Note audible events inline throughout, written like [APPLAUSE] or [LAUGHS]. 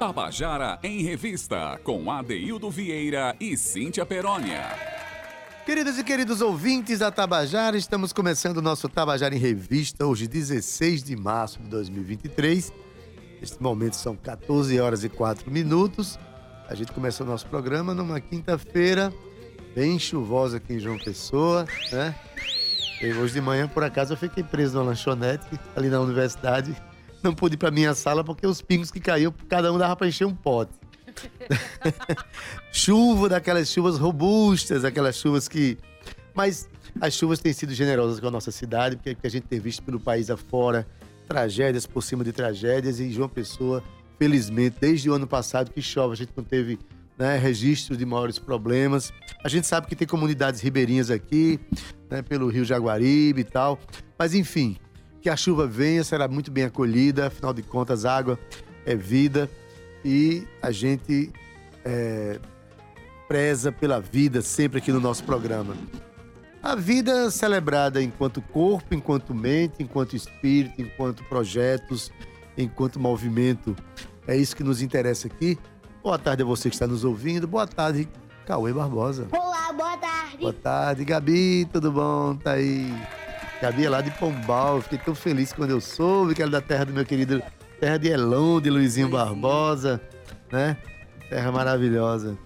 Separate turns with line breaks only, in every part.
Tabajara em Revista, com Adeildo Vieira e Cíntia Perónia.
Queridos e queridos ouvintes da Tabajara, estamos começando o nosso Tabajara em Revista, hoje 16 de março de 2023. Neste momento são 14 horas e 4 minutos. A gente começou o nosso programa numa quinta-feira, bem chuvosa aqui em João Pessoa, né? E hoje de manhã, por acaso, eu fiquei preso numa lanchonete ali na universidade não pude ir para minha sala porque os pingos que caíam, cada um dava para encher um pote. [LAUGHS] Chuva daquelas chuvas robustas, aquelas chuvas que. Mas as chuvas têm sido generosas com a nossa cidade, porque a gente tem visto pelo país afora tragédias por cima de tragédias e João Pessoa, felizmente, desde o ano passado que chove, a gente não teve né, registro de maiores problemas. A gente sabe que tem comunidades ribeirinhas aqui, né, pelo Rio Jaguaribe e tal. Mas enfim, que a chuva venha, será muito bem acolhida, afinal de contas, água é vida e a gente é, preza pela vida sempre aqui no nosso programa. A vida celebrada enquanto corpo, enquanto mente, enquanto espírito, enquanto projetos, enquanto movimento. É isso que nos interessa aqui. Boa tarde a você que está nos ouvindo. Boa tarde, Cauê Barbosa.
Olá, boa tarde.
Boa tarde, Gabi. Tudo bom? Tá aí. Gabi é lá de Pombal. Fiquei tão feliz quando eu soube que era da terra do meu querido. Terra de Elon, de Luizinho, Luizinho. Barbosa, né? Terra maravilhosa.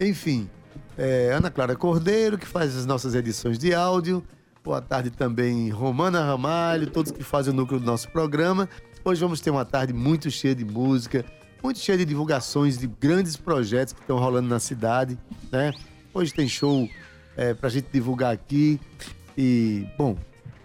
Enfim, é, Ana Clara Cordeiro, que faz as nossas edições de áudio. Boa tarde também, Romana Ramalho, todos que fazem o núcleo do nosso programa. Hoje vamos ter uma tarde muito cheia de música, muito cheia de divulgações de grandes projetos que estão rolando na cidade, né? Hoje tem show é, pra gente divulgar aqui. E, bom,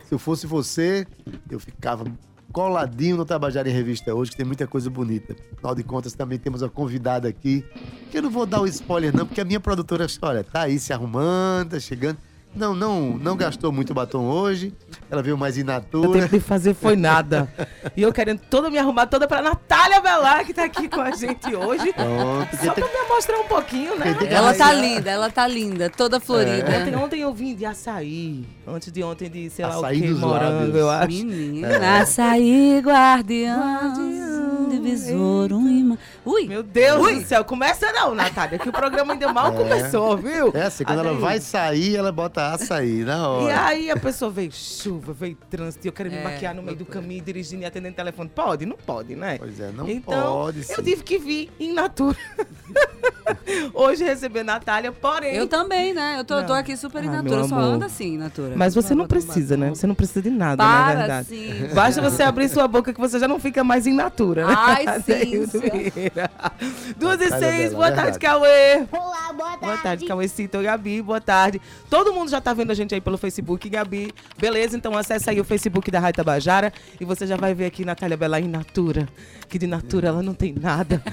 se eu fosse você, eu ficava coladinho no Tabajara em Revista hoje, que tem muita coisa bonita. Afinal de contas, também temos uma convidada aqui, que eu não vou dar o spoiler não, porque a minha produtora, olha, tá aí se arrumando, tá chegando. Não, não, não gastou muito batom hoje. Ela veio mais in natura.
O tempo de fazer foi nada. e eu querendo toda me arrumar toda pra Natália Velar, que tá aqui com a gente hoje. Pronto, Só pra me mostrar um pouquinho, né?
Ela tá linda, ela tá linda, toda florida.
É. Ontem, ontem eu vim de açaí. Antes de ontem de, sei açaí lá o que, morango, lábios. eu acho.
Menina. É. Açaí, guardião. guardião divisor, um imã.
Ui! Meu Deus Ui. do céu, começa não, Natália, que o programa ainda mal [LAUGHS] é. começou, viu?
É assim, quando ela vai sair, ela bota açaí na hora.
E aí a pessoa veio chuva, veio trânsito, eu quero é. me maquiar no meio do caminho, dirigindo e atendendo o telefone. Pode? Não pode, né?
Pois é, não então, pode.
Sim. Eu tive que vir em natura. [LAUGHS] Hoje receber Natália, porém.
Eu também, né? Eu tô, tô aqui super em natura, só ando assim, em natura.
Mas você não precisa, né? Você não precisa de nada, Para, na verdade. Sim. Basta você abrir sua boca que você já não fica mais em natura, né?
Ai, [LAUGHS] sim.
Duas e seis, boa tarde, Cauê.
Olá, boa tarde.
Boa tarde, Cauêcito, Gabi, boa tarde. Todo mundo já tá vendo a gente aí pelo Facebook, Gabi. Beleza? Então acessa aí o Facebook da Rádio Tabajara e você já vai ver aqui Natália Bela em Natura. Que de Natura ela não tem nada.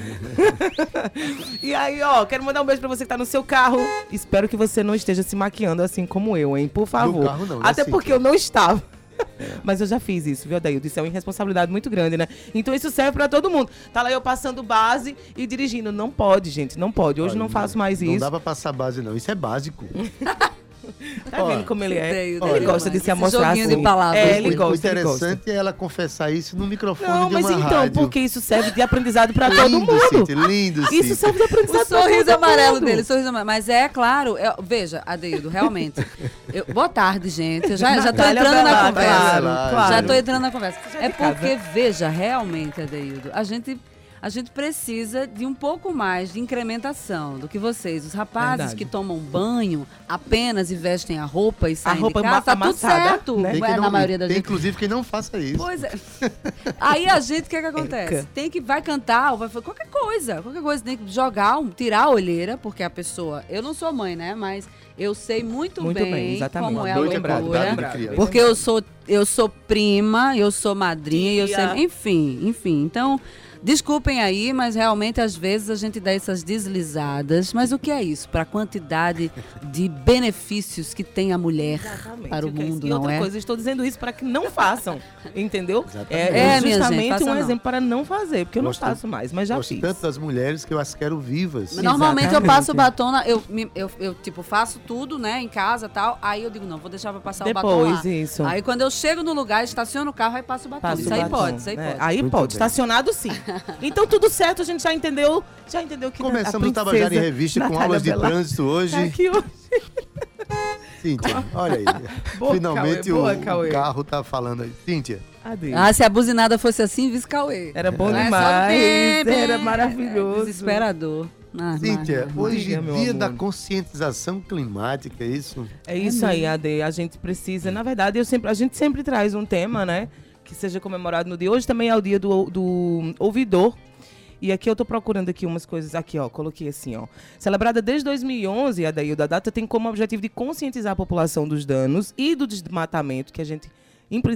[LAUGHS] e aí, ó, quero mandar um beijo pra você que tá no seu carro. Espero que você não esteja se maquiando assim como eu, hein? Por favor. No carro não, Até assim, porque eu não estava. [LAUGHS] Mas eu já fiz isso, viu, Adaildo? Isso é uma irresponsabilidade muito grande, né? Então isso serve para todo mundo. Tá lá eu passando base e dirigindo. Não pode, gente, não pode. Hoje Olha, não faço mais
não
isso. Não
dá pra passar base, não. Isso é básico. [LAUGHS] [LAUGHS]
Tá vendo como ele é? ele gosta de se amostrar assim. de palavras.
É, ele gosta, o interessante é ela confessar isso no microfone Não,
mas
então,
rádio. porque isso serve de aprendizado para todo mundo.
City, lindo, City.
Isso serve de aprendizado
O sorriso amarelo mundo. dele, sorriso amarelo. Mas é claro, eu, veja, Adeildo, realmente. Eu, boa tarde, gente. Eu já, já tô entrando na conversa. Claro, Já tô entrando na conversa. É porque, veja, realmente, Adeildo, a gente a gente precisa de um pouco mais de incrementação do que vocês. Os rapazes Verdade. que tomam banho apenas e vestem a roupa e saem a roupa de casa, tá tudo certo. Né?
Não, na maioria das tem, gente. inclusive, que não faça isso.
Pois é. [LAUGHS] Aí a gente, o que, é que acontece? Tem que, vai cantar, ou vai fazer qualquer coisa. Qualquer coisa, tem que jogar, tirar a olheira, porque a pessoa... Eu não sou mãe, né? Mas eu sei muito, muito bem, bem como é a loucura. Porque eu sou, eu sou prima, eu sou madrinha, eu sei, enfim, enfim. Então, Desculpem aí, mas realmente às vezes a gente dá essas deslizadas. Mas o que é isso? Para a quantidade de benefícios que tem a mulher Exatamente. para o, o é mundo,
é
não
outra
é?
coisa, estou dizendo isso para que não façam, [LAUGHS] entendeu? É, é, justamente gente, um exemplo para não fazer, porque eu gosto, não faço mais, mas já fiz.
tanto das mulheres que eu as quero vivas.
Normalmente Exatamente. eu passo batom, na, eu, eu, eu, eu, tipo faço tudo, né, em casa tal. Aí eu digo não, vou deixar para passar
Depois,
o batom lá.
isso.
Aí quando eu chego no lugar, estaciono o carro, aí passo o batom. Passo isso aí batom, pode, isso aí
é,
pode.
Aí Muito pode, bem. estacionado sim. [LAUGHS] Então tudo certo, a gente já entendeu, já entendeu que
Começamos o Tabajara em Revista com aulas de trânsito hoje. Tá
aqui hoje.
Cíntia, olha aí. [LAUGHS] Boa, Finalmente Cauê, boa, o, o, carro tá falando aí. Cíntia.
Adeus. Ah, se a buzinada fosse assim, vice Cauê.
Era bom é. demais. Era maravilhoso.
Desesperador.
Ah, Cíntia, hoje é dia da conscientização climática, é isso?
É isso é aí, Ade. A gente precisa, na verdade, eu sempre, a gente sempre traz um tema, né? Que seja comemorado no dia. Hoje também é o dia do, do ouvidor. E aqui eu tô procurando aqui umas coisas aqui, ó, coloquei assim, ó. Celebrada desde 2011, a da data tem como objetivo de conscientizar a população dos danos e do desmatamento que a gente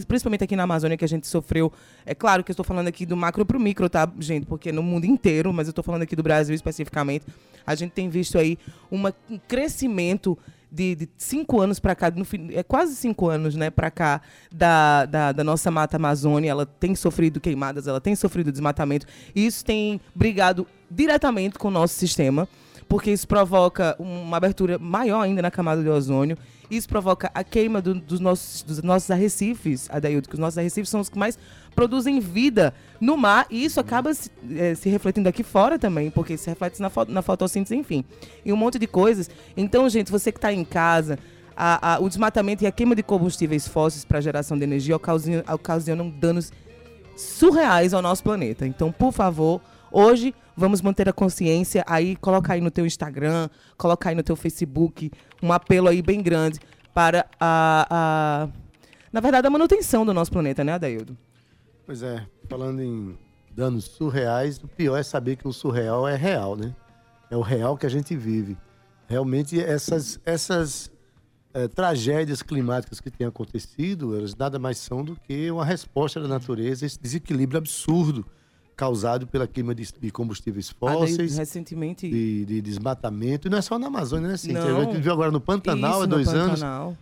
principalmente aqui na Amazônia, que a gente sofreu. É claro que eu estou falando aqui do macro para o micro, tá, gente? Porque no mundo inteiro, mas eu estou falando aqui do Brasil especificamente, a gente tem visto aí uma, um crescimento de, de, cinco anos para cá, no, é quase cinco anos, né, para cá da, da, da, nossa mata Amazônia, ela tem sofrido queimadas, ela tem sofrido desmatamento, e isso tem brigado diretamente com o nosso sistema, porque isso provoca uma abertura maior ainda na camada de ozônio. Isso provoca a queima do, dos, nossos, dos nossos arrecifes, Adaildo, que os nossos arrecifes são os que mais produzem vida no mar, e isso acaba se, é, se refletindo aqui fora também, porque se reflete na, na fotossíntese, enfim, e um monte de coisas. Então, gente, você que está em casa, a, a, o desmatamento e a queima de combustíveis fósseis para geração de energia ocasionam, ocasionam danos surreais ao nosso planeta. Então, por favor, hoje vamos manter a consciência aí, coloca aí no teu Instagram, coloca aí no teu Facebook, um apelo aí bem grande para a, a na verdade, a manutenção do nosso planeta, né, Adaildo?
Pois é, falando em danos surreais, o pior é saber que o surreal é real, né? É o real que a gente vive. Realmente, essas, essas é, tragédias climáticas que têm acontecido, elas nada mais são do que uma resposta da natureza a esse desequilíbrio absurdo causado pela queima de, de combustíveis fósseis,
ah, recentemente
de, de, desmatamento. E não é só na Amazônia, né, Cintia? A gente viu agora no Pantanal Isso, há dois anos.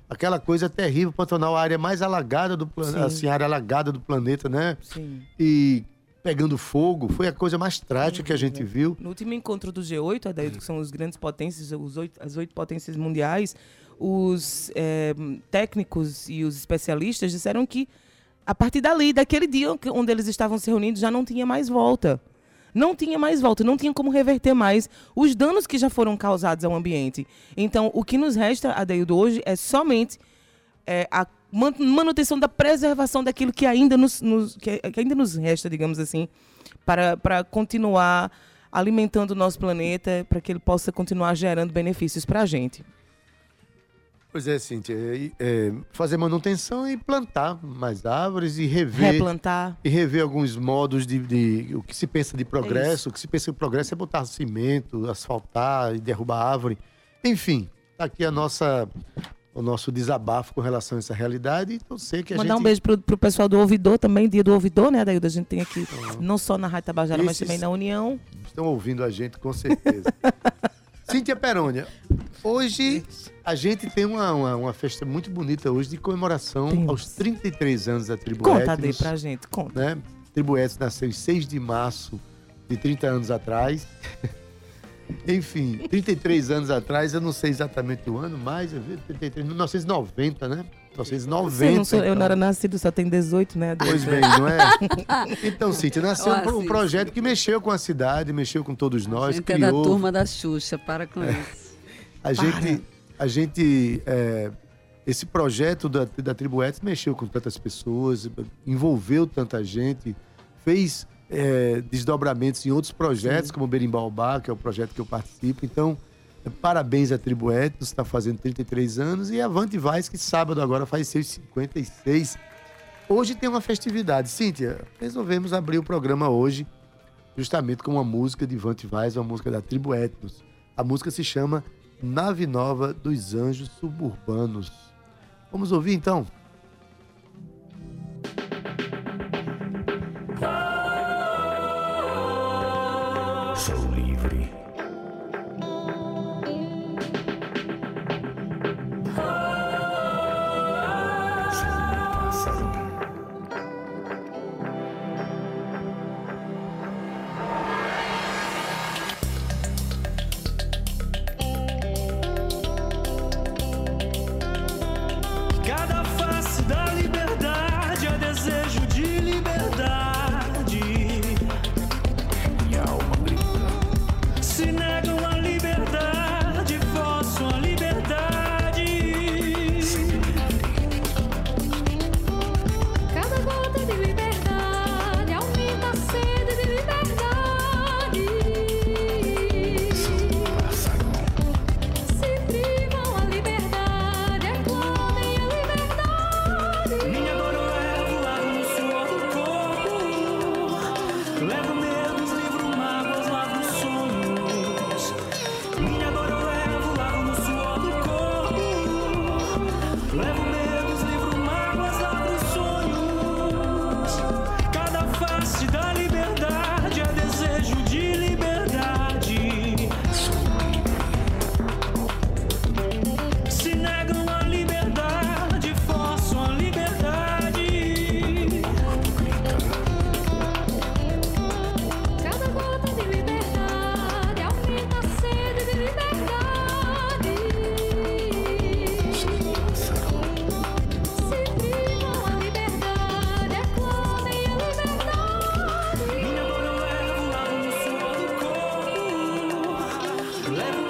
Aquela coisa terrível. Pantanal, a área mais alagada do planeta, assim, a área alagada do planeta, né? Sim. E pegando fogo, foi a coisa mais trágica que a gente viu.
No último encontro do G8, daí, que são os grandes potências, os oito, as oito potências mundiais, os é, técnicos e os especialistas disseram que a partir dali, daquele dia onde eles estavam se reunindo, já não tinha mais volta. Não tinha mais volta, não tinha como reverter mais os danos que já foram causados ao ambiente. Então, o que nos resta, Adeildo, hoje é somente é, a manutenção da preservação daquilo que ainda nos, nos que, ainda nos resta, digamos assim, para, para continuar alimentando o nosso planeta, para que ele possa continuar gerando benefícios para a gente.
Pois é, Cíntia. É, é, fazer manutenção e plantar mais árvores e rever.
Replantar.
E rever alguns modos de. de o que se pensa de progresso. É o que se pensa de progresso é botar cimento, asfaltar e derrubar árvore. Enfim, tá aqui a nossa, o nosso desabafo com relação a essa realidade. Então, sei que a
Mandar
gente...
um beijo pro, pro pessoal do Ouvidor também, dia do Ouvidor, né, Daí A gente tem aqui, uhum. não só na Rádio Tabajara, mas também na União.
Estão ouvindo a gente, com certeza. [LAUGHS] Cíntia Perônia, hoje a gente tem uma, uma, uma, festa muito bonita hoje de comemoração Deus. aos 33 anos da Tribo
Conta aí pra gente, conta.
Né? Tribo Etnos nasceu em 6 de março de 30 anos atrás. [LAUGHS] Enfim, 33 anos atrás, eu não sei exatamente o ano, mas 33, 1990, né? 1990. Não
sou, então. Eu não era nascido, só tem 18, né?
Pois bem, não é? [LAUGHS] Então, Cíntia, nasceu um, um, projeto que mexeu com a cidade, mexeu com todos nós. A
gente
criou...
é da turma da Xuxa, para com é. isso.
A gente, a gente é, esse projeto da, da Tribo mexeu com tantas pessoas, envolveu tanta gente, fez é, desdobramentos em outros projetos, Sim. como o Berimbaubá, que é o projeto que eu participo. Então, Parabéns à Tribo Etnos, está fazendo 33 anos. E a Vante Vaz, que sábado agora faz seus 56. Hoje tem uma festividade. Cíntia, resolvemos abrir o programa hoje justamente com uma música de Vante Vaz, uma música da Tribo Etnos. A música se chama Nave Nova dos Anjos Suburbanos. Vamos ouvir então?
Let Clever.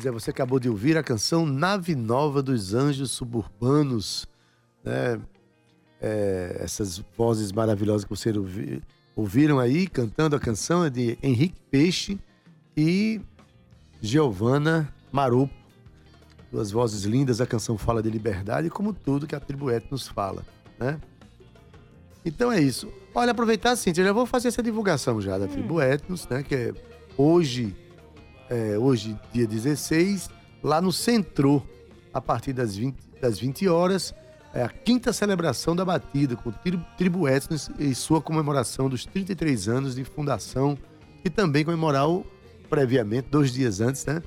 Pois é, você acabou de ouvir a canção Nave Nova dos Anjos Suburbanos, né? É, essas vozes maravilhosas que vocês ouvi, ouviram aí, cantando a canção, é de Henrique Peixe e Giovana Marupo. Duas vozes lindas, a canção fala de liberdade, como tudo que a tribo nos fala, né? Então é isso. Olha, aproveitar assim, eu já vou fazer essa divulgação já da Tribo Etnos, né? Que é hoje, é, hoje, dia 16, lá no Centro, a partir das 20, das 20 horas, é a quinta celebração da batida com Tribo, Tribo Etnos e sua comemoração dos 33 anos de fundação e também comemorar o, previamente, dois dias antes, né?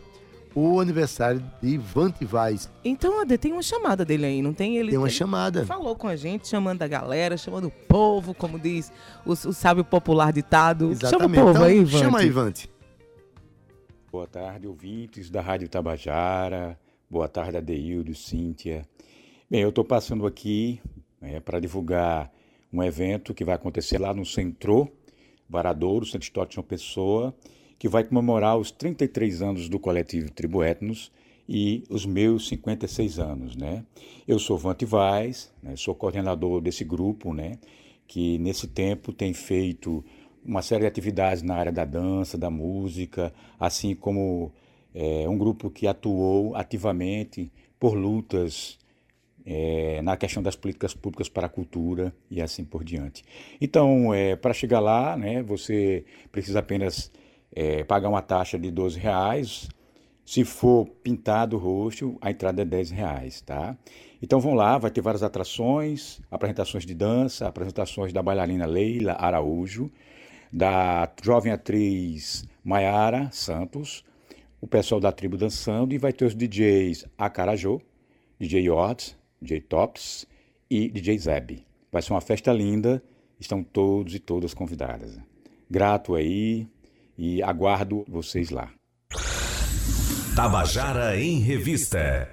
o aniversário de Vante Vaz.
Então, Ade, tem uma chamada dele aí, não tem? Ele
tem uma
ele
chamada.
Falou com a gente, chamando a galera, chamando o povo, como diz o, o sábio popular ditado.
Exatamente.
Chama o povo
então,
aí, Vante.
Chama aí, Vante.
Boa tarde, ouvintes da Rádio Tabajara. Boa tarde, Adeildo, Cíntia. Bem, eu estou passando aqui né, para divulgar um evento que vai acontecer lá no Centro, Varadouro, Centro Histórico de uma Pessoa, que vai comemorar os 33 anos do coletivo Tribo Etnos e os meus 56 anos, né? Eu sou Vante Vaz, né? sou coordenador desse grupo, né? Que nesse tempo tem feito uma série de atividades na área da dança, da música, assim como é, um grupo que atuou ativamente por lutas é, na questão das políticas públicas para a cultura e assim por diante. Então, é, para chegar lá, né, você precisa apenas é, pagar uma taxa de 12 reais. Se for pintado o rosto, a entrada é 10 reais, tá? Então vão lá, vai ter várias atrações, apresentações de dança, apresentações da bailarina Leila Araújo, da jovem atriz Maiara Santos, o pessoal da tribo dançando e vai ter os DJs Acarajô, DJ Yords, DJ Tops e DJ Zeb. Vai ser uma festa linda, estão todos e todas convidadas. Grato aí, e aguardo vocês lá.
Tabajara em Revista.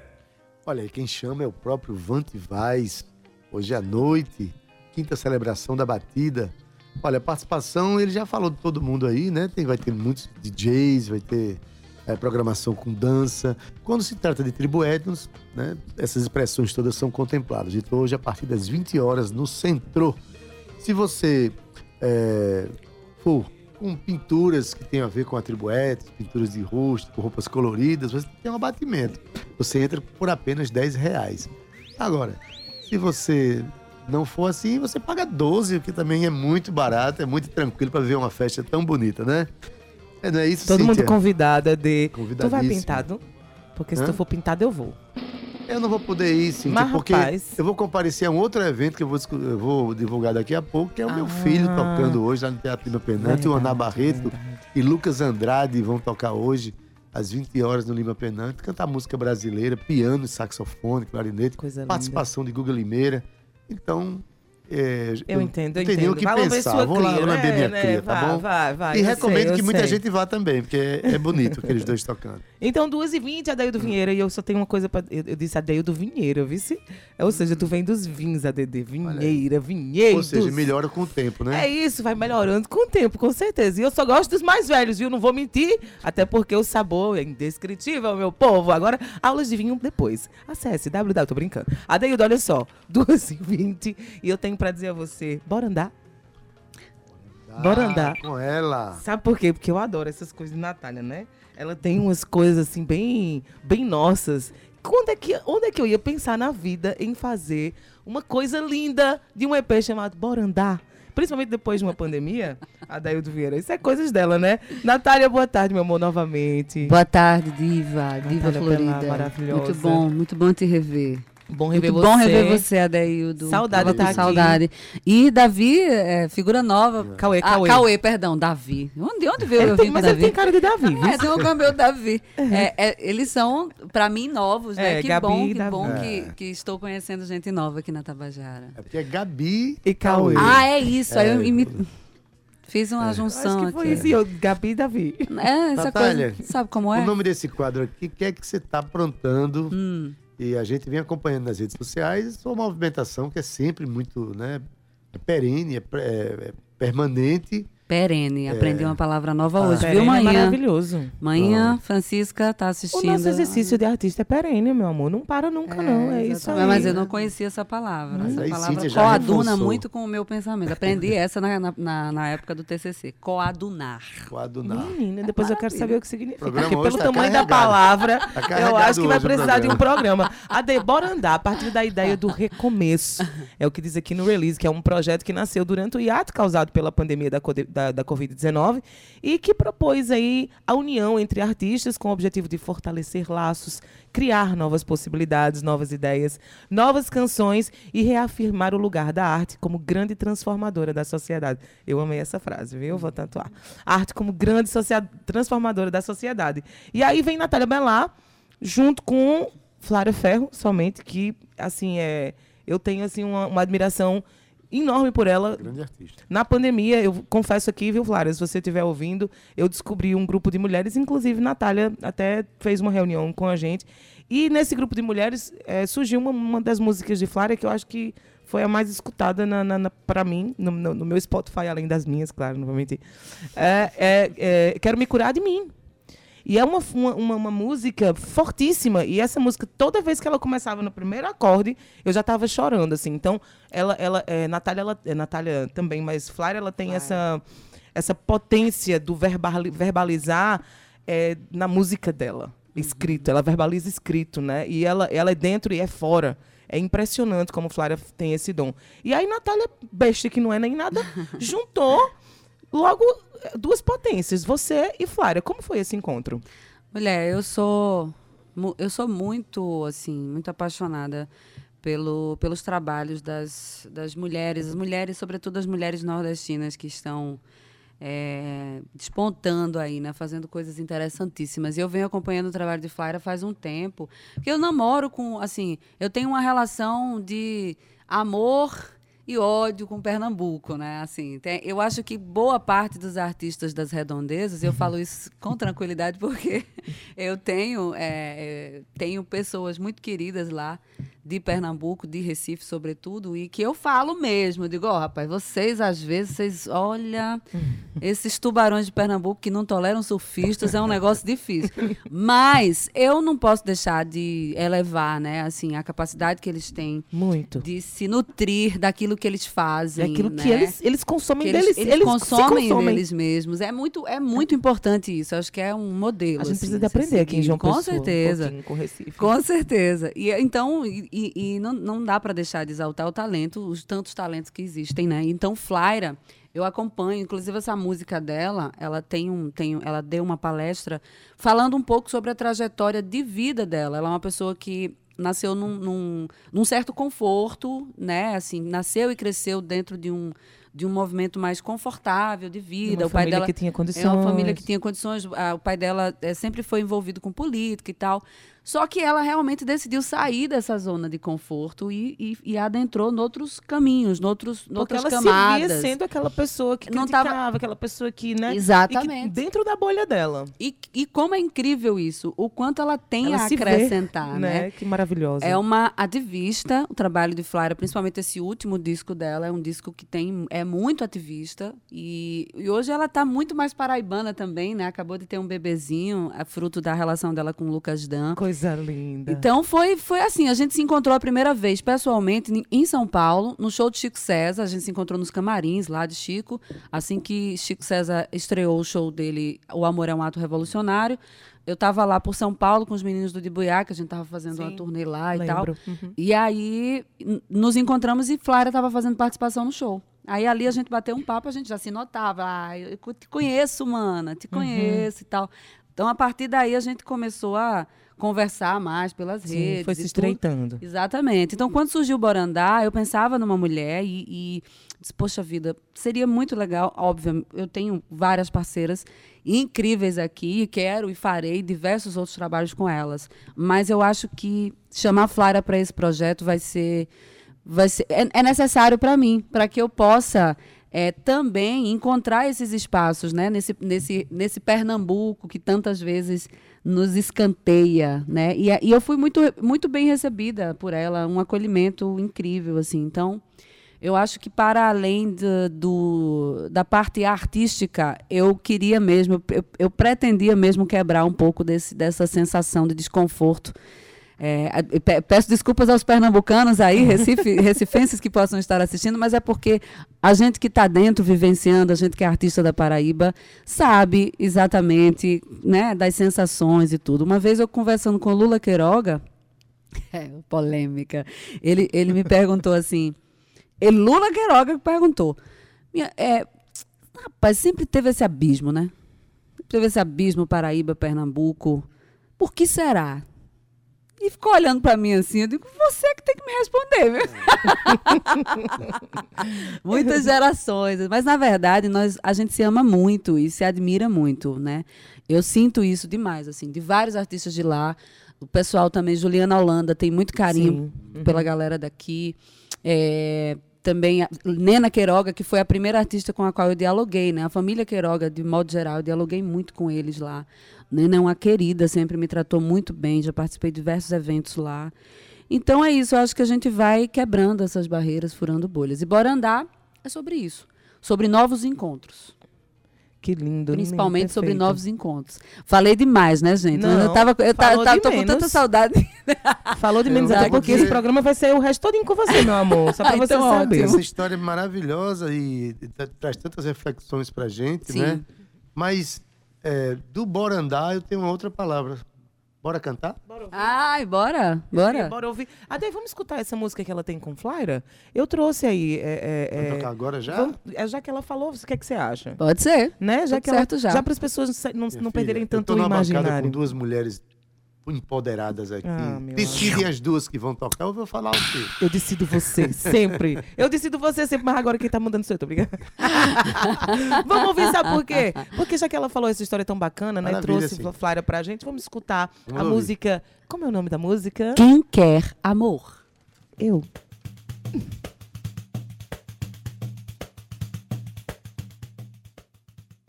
Olha aí, quem chama é o próprio Vante Vaz. Hoje à noite, quinta celebração da batida. Olha, a participação, ele já falou de todo mundo aí, né? Tem, vai ter muitos DJs, vai ter é, programação com dança. Quando se trata de tribo etnos, né? Essas expressões todas são contempladas. Então, hoje, a partir das 20 horas, no Centro. Se você é, for com pinturas que tem a ver com atribuetos, pinturas de rosto, com roupas coloridas, você tem um abatimento. Você entra por apenas 10 reais. Agora, se você não for assim, você paga 12, que também é muito barato, é muito tranquilo para ver uma festa tão bonita, né? É, não é isso,
Todo
Cíntia?
mundo convidada de. Tu vai pintado? Porque se
Hã?
tu for pintado, eu vou.
Eu não vou poder ir, sim, porque
rapaz-
eu vou comparecer a um outro evento que eu vou, eu vou divulgar daqui a pouco, que é o meu
Ah.
filho tocando hoje lá no Teatro Lima Penante, o Ana Barreto
verdade.
e Lucas Andrade vão tocar hoje às 20 horas no Lima Penante, cantar música brasileira, piano, saxofone, clarinete,
Coisa linda.
participação de Guga Limeira. Então, é,
Eu entendo, eu entendo.
o que
lamber
pensar. Vou lá
cria,
lamber
né,
minha
né?
cria, tá
Vai,
bom?
vai, vai,
e recomendo
sei,
que muita
sei.
gente vá também, porque é, é bonito aqueles dois tocando.
Então, 2h20, Adaildo Vinheira, e eu só tenho uma coisa pra. Eu, eu disse Adaildo Vinheira, vice? Ou seja, tu vem dos vinhos, ADD. Vinheira, vinheiro.
Ou seja, melhora com o tempo, né?
É isso, vai melhorando com o tempo, com certeza. E eu só gosto dos mais velhos, viu? Não vou mentir, até porque o sabor é indescritível, meu povo. Agora, aulas de vinho depois. Acesse www, tô brincando. Adaildo, olha só, [LAUGHS] 2h20, e eu tenho pra dizer a você, bora andar? Bora andar.
Com ela.
Sabe por quê? Porque eu adoro essas coisas de Natália, né? Ela tem umas coisas assim bem, bem nossas. Quando é que, onde é que eu ia pensar na vida em fazer uma coisa linda de um EP chamado Bora Andar? Principalmente depois de uma pandemia, a Daildo Vieira. Isso é coisas dela, né? Natália, boa tarde, meu amor, novamente.
Boa tarde, Diva. Diva
Natália
Florida.
maravilhosa.
Muito bom, muito bom te rever.
Bom rever
muito
você.
bom rever você, Adeildo.
Saudade tá
saudade. E Davi, é, figura nova.
Cauê,
Ah,
Cauê.
Cauê, perdão, Davi. Onde, onde veio
Ele
eu
tem-
vim
mas ele tem cara de Davi, viu?
É, tem um câmbio Davi. É, é, eles são, pra mim, novos, né?
É,
que
Gabi
bom, que
Davi.
bom
É.
que, que estou conhecendo gente nova aqui na Tabajara.
É porque é Gabi
E Cauê.
Ah, é isso. Aí eu
É.
imi- fiz uma
Acho
junção
que foi
aqui.
isso. Gabi e Davi.
É, essa
Natália,
coisa. Sabe como é?
O nome desse quadro aqui, o que é que você está aprontando?
Hum.
E a gente vem acompanhando nas redes sociais sua movimentação, que é sempre muito né, perene, é, é- é permanente.
Perene. Aprendi uma palavra nova
Ah,
hoje,
Perene
viu,
é
manhã?
maravilhoso.
Manhã, Francisca tá
O
assistindo.
nosso exercício de artista é perene, meu amor. Não para nunca, não. É isso aí.
exatamente. Mas eu não conhecia essa palavra.
Mas
essa palavra coaduna muito com o meu pensamento. Aprendi [LAUGHS] essa na, na, na- época do TCC. Coadunar.
Coadunar.
Menina, depois eu quero saber o que significa.
programa
Porque pelo
tá
tamanho da
carregado.
palavra,
Tá
eu acho que vai
o
precisar de um programa. Ade, bora andar a partir da ideia do recomeço. É o que diz aqui no release, que é um projeto que nasceu durante o hiato causado pela pandemia da, code- da, da Covid-19 e que propôs aí a união entre artistas com o objetivo de fortalecer laços, criar novas possibilidades, novas ideias, novas canções e reafirmar o lugar da arte como grande transformadora da sociedade. Eu amei essa frase, viu? Vou tatuar. Arte como grande transformadora da sociedade. E aí vem Natália Bellar, junto com Flávia Ferro, somente, que, assim, é, eu tenho, assim, uma, uma admiração enorme por ela.
Grande artista.
Na pandemia, eu confesso aqui, viu, Flávia, se você estiver ouvindo, eu descobri um grupo de mulheres, inclusive Natália até fez uma reunião com a gente. E nesse grupo de mulheres eh, surgiu uma, uma das músicas de Flávia que eu acho que foi a mais escutada na, na, na- pra mim, no, no- no meu Spotify, além das minhas, claro, mentir. É, é, é, Quero Me Curar de Mim. E é uma, uma, uma, música fortíssima. E essa música, toda vez que ela começava no primeiro acorde, eu já estava chorando, assim. Então, ela, ela, é, Natália, ela, é, Natália também, mas Flávia, ela tem essa, essa potência do verbali- verbalizar é, na música dela, escrito. Ela verbaliza escrito, né? E ela, ela é dentro e é fora. É impressionante como Flávia tem esse dom. E aí, Natália, besta que não é nem nada, [LAUGHS] juntou logo duas potências, você e Flávia. Como foi esse encontro?
Mulher, eu sou eu sou muito assim, muito apaixonada pelo, pelos trabalhos das, das mulheres, as mulheres, sobretudo as mulheres nordestinas que estão é, despontando aí, né, fazendo coisas interessantíssimas. E eu venho acompanhando o trabalho de Flávia faz um tempo, porque eu namoro com, assim, eu tenho uma relação de amor e ódio com Pernambuco, né? Assim, tem- eu acho que boa parte dos artistas das redondezas, eu falo isso com tranquilidade porque [LAUGHS] eu tenho, é, é, tenho pessoas muito queridas lá de Pernambuco, de Recife, sobretudo, e que eu falo mesmo. Eu digo, ó, rapaz, vocês às vezes, vocês, olha, [LAUGHS] esses tubarões de Pernambuco que não toleram surfistas é um negócio difícil. Mas eu não posso deixar de elevar, né, assim, a capacidade que eles têm
Muito.
de se nutrir daquilo que eles fazem.
aquilo
né?
que eles, eles consomem
Que eles,
deles.
eles
Eles,
consomem,
consomem.
deles mesmos. É muito, é muito importante isso. Eu acho que é um modelo.
A gente
assim,
precisa de aprender aqui em. João
Com
Pessoa.
certeza.
Um com Recife.
Com certeza. E então, e, e- não, não dá para deixar de exaltar o talento, os tantos talentos que existem, né? Então, Flyra, eu acompanho, inclusive essa música dela, ela tem um, tem, ela deu uma palestra falando um pouco sobre a trajetória de vida dela. Ela é uma pessoa que nasceu num, num, num certo conforto, né? Assim, nasceu e cresceu dentro de um de um movimento mais confortável de vida.
Uma
o pai
família
dela
que tinha condições.
é uma família que tinha condições. o pai dela eh, sempre foi envolvido com política e tal. Só que ela realmente decidiu sair dessa zona de conforto e, e, e adentrou noutros caminhos, noutros,
Porque
noutras
ela
camadas.
se via sendo aquela pessoa que
Não
criticava,
tava-
aquela pessoa que, né?
Exatamente.
Que dentro da bolha dela.
E, e como é incrível isso, o quanto ela tem
ela
a
se vê,
acrescentar, né?
né? Que maravilhosa.
É uma ativista, o trabalho de Flávia, principalmente esse último disco dela, é um disco que tem é muito ativista e, e hoje ela está muito mais paraibana também, né? Acabou de ter um bebezinho, é fruto da relação dela com o Lucas Dan.
Coisa linda.
Então foi, foi assim, a gente se encontrou a primeira vez pessoalmente em- São Paulo, no show de Chico César, a gente se encontrou nos camarins lá de Chico, assim que Chico César estreou o show dele, O Amor é um Ato Revolucionário. Eu estava lá por São Paulo com os meninos do Dibuiá, que a gente estava fazendo uma
Sim,
turnê lá e tal.
Lembro. Uhum.
E aí nos encontramos e Flávia estava fazendo participação no show. Aí ali a gente bateu um papo, a gente já se notava. Ah, eu te conheço, mana, te conheço e tal. Então, a partir daí, a gente começou a conversar mais pelas
Sim,
redes.
foi se
e tudo.
estreitando.
Exatamente. Então, quando surgiu o Borandá, eu pensava numa mulher e, e disse, poxa vida, seria muito legal. Óbvio, eu tenho várias parceiras incríveis aqui, e quero e farei diversos outros trabalhos com elas. Mas eu acho que chamar a Flávia para esse projeto vai ser. Vai ser é, é necessário para mim, para que eu possa. É, também encontrar esses espaços, né? Nesse, nesse, nesse Pernambuco que tantas vezes nos escanteia, né? E, e eu fui muito, muito bem recebida por ela, um acolhimento incrível, assim. Então, Eu acho que para além do, do, da parte artística, eu queria mesmo, eu, eu, pretendia mesmo quebrar um pouco desse, dessa sensação de desconforto. É, peço desculpas aos pernambucanos aí, [LAUGHS] Recife, recifenses que possam estar assistindo, mas é porque a gente que está dentro, vivenciando, a gente que é artista da Paraíba, sabe exatamente né, das sensações e tudo. Uma vez eu conversando com Lula Queiroga, [LAUGHS] é, polêmica, ele, ele me perguntou assim ele, Lula Queiroga perguntou. Minha, é, rapaz, sempre teve esse abismo, né? Teve esse abismo Paraíba, Pernambuco. Por que será? E ficou olhando para mim assim, eu digo, você que tem que me responder, viu? [LAUGHS] Muitas gerações, mas na verdade nós, a gente se ama muito e se admira muito, né? Eu sinto isso demais, assim, de vários artistas de lá, o pessoal também, Juliana Holanda, tem muito carinho uhum. pela galera daqui. É, também a Nena Queiroga, que foi a primeira artista com a qual eu dialoguei, né? A família Queiroga, de modo geral, eu dialoguei muito com eles lá. Nena é uma querida, sempre me tratou muito bem, já participei de diversos eventos lá. Então é isso, eu acho que a gente vai quebrando essas barreiras, furando bolhas. E Bora Andar é sobre isso, sobre novos encontros.
Que lindo.
Principalmente lindo, sobre novos encontros. Falei demais, né, gente? Não, eu tava, eu tava, tava tô com tanta saudade. [LAUGHS]
Falou de menos, até porque esse programa vai ser o resto todo com você, meu amor. Só pra você então, saber.
Essa história é maravilhosa e traz tantas reflexões pra gente, Sim. né? Mas é, do Bora Andar, eu tenho uma outra palavra. Bora cantar?
Bora ouvir. Ai, bora, bora.
bora ouvir. Ade, vamos escutar essa música que ela tem com Flyra? Eu trouxe aí. É,
é, Vamos tocar agora já?
Vamos, é, já que ela falou, o que, é que você acha?
Pode ser.
Né? Já Tudo que certo ela, já. Já para as pessoas não, não perderem tanto eu tô o imaginário.
com duas mulheres empoderadas aqui. Ah, Decidem as duas que vão tocar, eu vou falar o quê?
Eu decido você, sempre. Eu decido você sempre, mas agora quem tá mandando sou eu, tô brincando. [LAUGHS] vamos ouvir, sabe por quê? Porque já que ela falou essa história tão bacana, né? Trouxe sim. Flávia pra gente, vamos escutar vamos a ouvir. música. Como é o nome da música?
Quem quer amor?
Eu.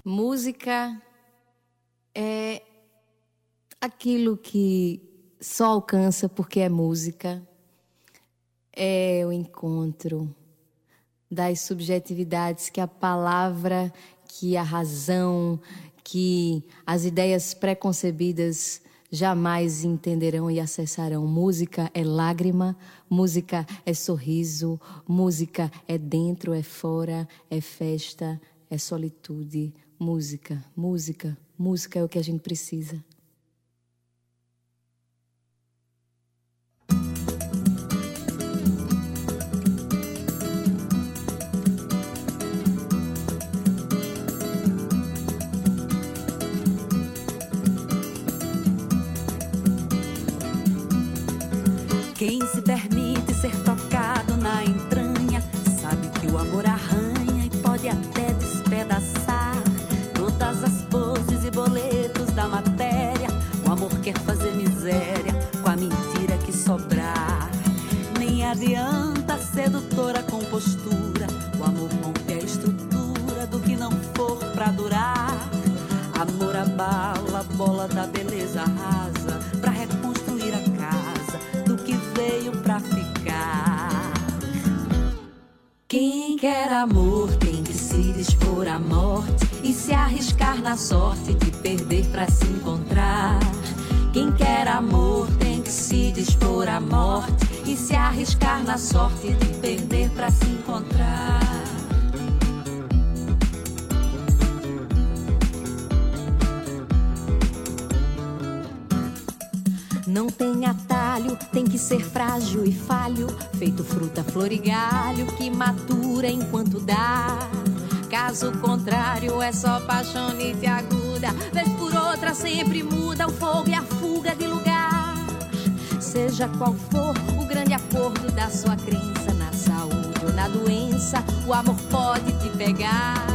Música é aquilo que só alcança porque é música, é o encontro das subjetividades que a palavra, que a razão, que as ideias preconcebidas jamais entenderão e acessarão. Música é lágrima, música é sorriso, música é dentro, é fora, é festa, é solitude. Música, música, música é o que a gente precisa.
Adianta sedutora compostura. O amor rompe a estrutura do que não for pra durar. Amor abala a bola da beleza rasa pra reconstruir a veio pra ficar. Quem quer amor tem que se dispor à morte e se arriscar na sorte de perder pra se encontrar. Quem quer amor tem que se dispor à morte e se arriscar na sorte de perder pra se encontrar. Não tem atalho, tem que ser frágil e falho, feito fruta, flor e galho que matura enquanto dá. Caso contrário, é só paixonite aguda, vez por outra sempre muda o fogo e a fuga de lugar. Seja qual for o grande acordo da sua crença na saúde ou na doença, o amor pode te pegar.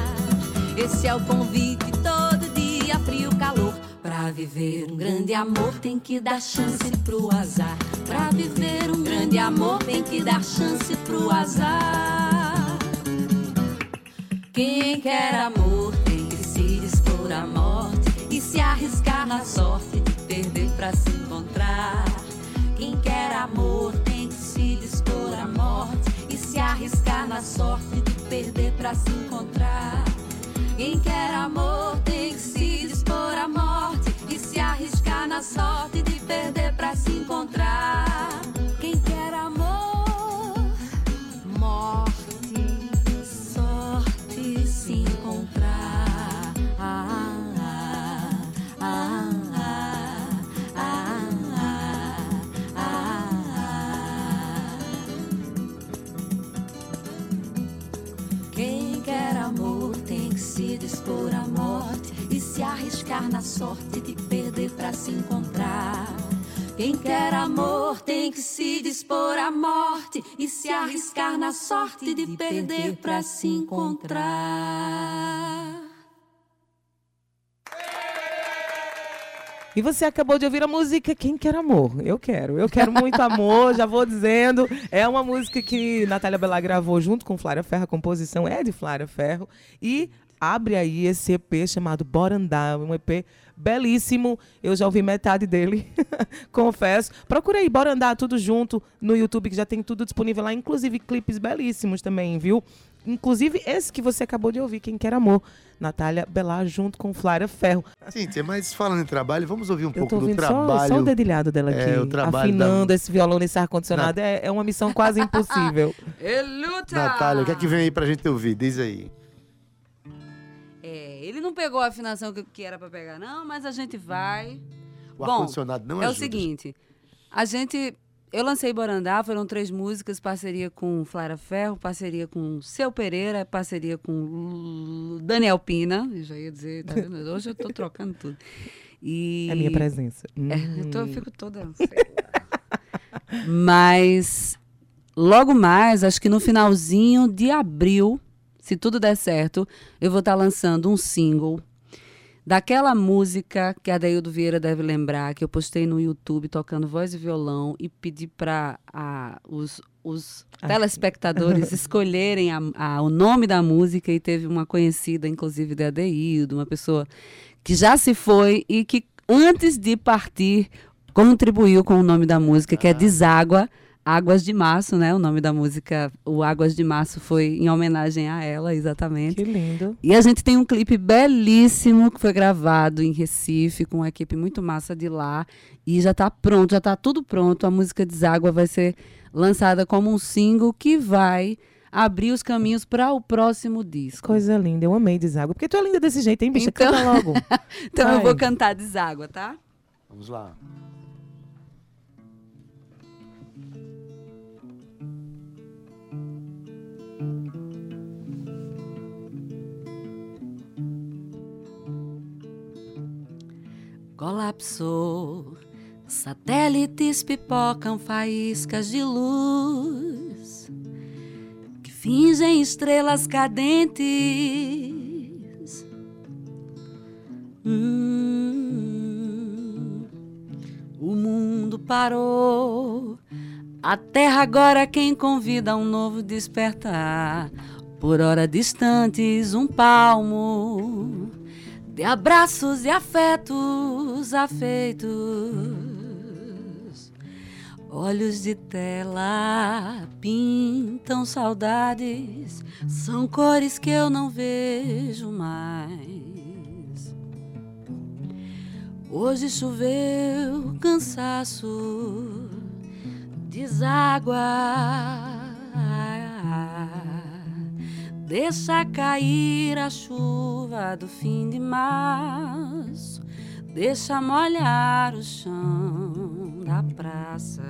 Esse é o convite todo dia, frio, calor Pra viver um grande amor tem que dar chance pro azar. Pra viver um grande amor tem que dar chance pro azar. Quem quer amor tem que se dispor à morte e se arriscar na sorte de perder pra se encontrar. Quer amor tem que se dispor à morte e se arriscar na sorte de perder pra se encontrar. Quem quer amor tem que na sorte de perder pra se encontrar. Quem quer amor tem que se dispor à morte e se arriscar na sorte de perder pra se encontrar.
E você acabou de ouvir a música Quem Quer Amor? Eu quero. Eu quero muito amor, já vou dizendo. É uma música que Natália Bellar gravou junto com Flávia Ferro. A composição é de Flávia Ferro. E abre aí esse EP chamado Bora Andar. Um EP belíssimo. Eu já ouvi metade dele, [LAUGHS] confesso. Procura aí, Bora Andar, tudo junto no YouTube, que já tem tudo disponível lá. Inclusive clipes belíssimos também, viu? Inclusive esse que você acabou de ouvir, Quem Quer Amor. Natália Belar junto com Flávia Ferro.
Cíntia, mas falando em trabalho, vamos ouvir um
Eu
pouco
tô
do
ouvindo só,
trabalho.
só o dedilhado dela aqui,
É, o trabalho
afinando
da-
esse violão nesse ar-condicionado. É, é uma missão quase impossível. [LAUGHS]
Eluta!
Natália, o que é que vem aí pra gente ouvir? Diz aí.
Ele não pegou a afinação que, que era pra pegar, não, mas a gente vai.
O
Bom,
ar-condicionado não
é o
ajuda.
seguinte, a gente... Eu lancei Borandá, foram três músicas, parceria com Flávia Ferro, parceria com Seu Pereira, parceria com Daniel Pina. Eu já ia dizer, tá vendo? [LAUGHS] Hoje eu tô trocando tudo. E...
É minha presença.
É, eu, tô- eu
Hum.
fico toda. Mas logo mais, acho que no finalzinho de abril, se tudo der certo, eu vou estar lançando um single daquela música que a Daildo Vieira deve lembrar, que eu postei no YouTube tocando voz e violão e pedi para os, os
Ah.
telespectadores [LAUGHS] escolherem a- a- o nome da música e teve uma conhecida, inclusive, da Adeildo, uma pessoa que já se foi e que antes de partir contribuiu com o nome da música, que é Deságua, Águas de Março, né? O nome da música, o Águas de Março foi em homenagem a ela, exatamente.
Que lindo.
E a gente tem um clipe belíssimo que foi gravado em Recife com uma equipe muito massa de lá e já está pronto, já está tudo pronto. A música Deságua vai ser lançada como um single que vai abrir os caminhos para o próximo disco.
Coisa linda. Eu amei Deságua. Porque tu é linda desse jeito, hein, bicha?
Então-
Canta logo. [LAUGHS]
Então eu
Vai.
vou cantar Deságua, tá?
Vamos lá.
Colapsou, satélites pipocam faíscas de luz que fingem estrelas cadentes. Hum, o mundo parou. A terra agora é quem convida a um novo despertar. Por hora distantes, um palmo de abraços e afetos afeitos. Olhos de tela pintam saudades, são cores que eu não vejo mais. Hoje choveu cansaço, deságua. Deixa cair a chuva do fim de março, deixa molhar o chão da praça.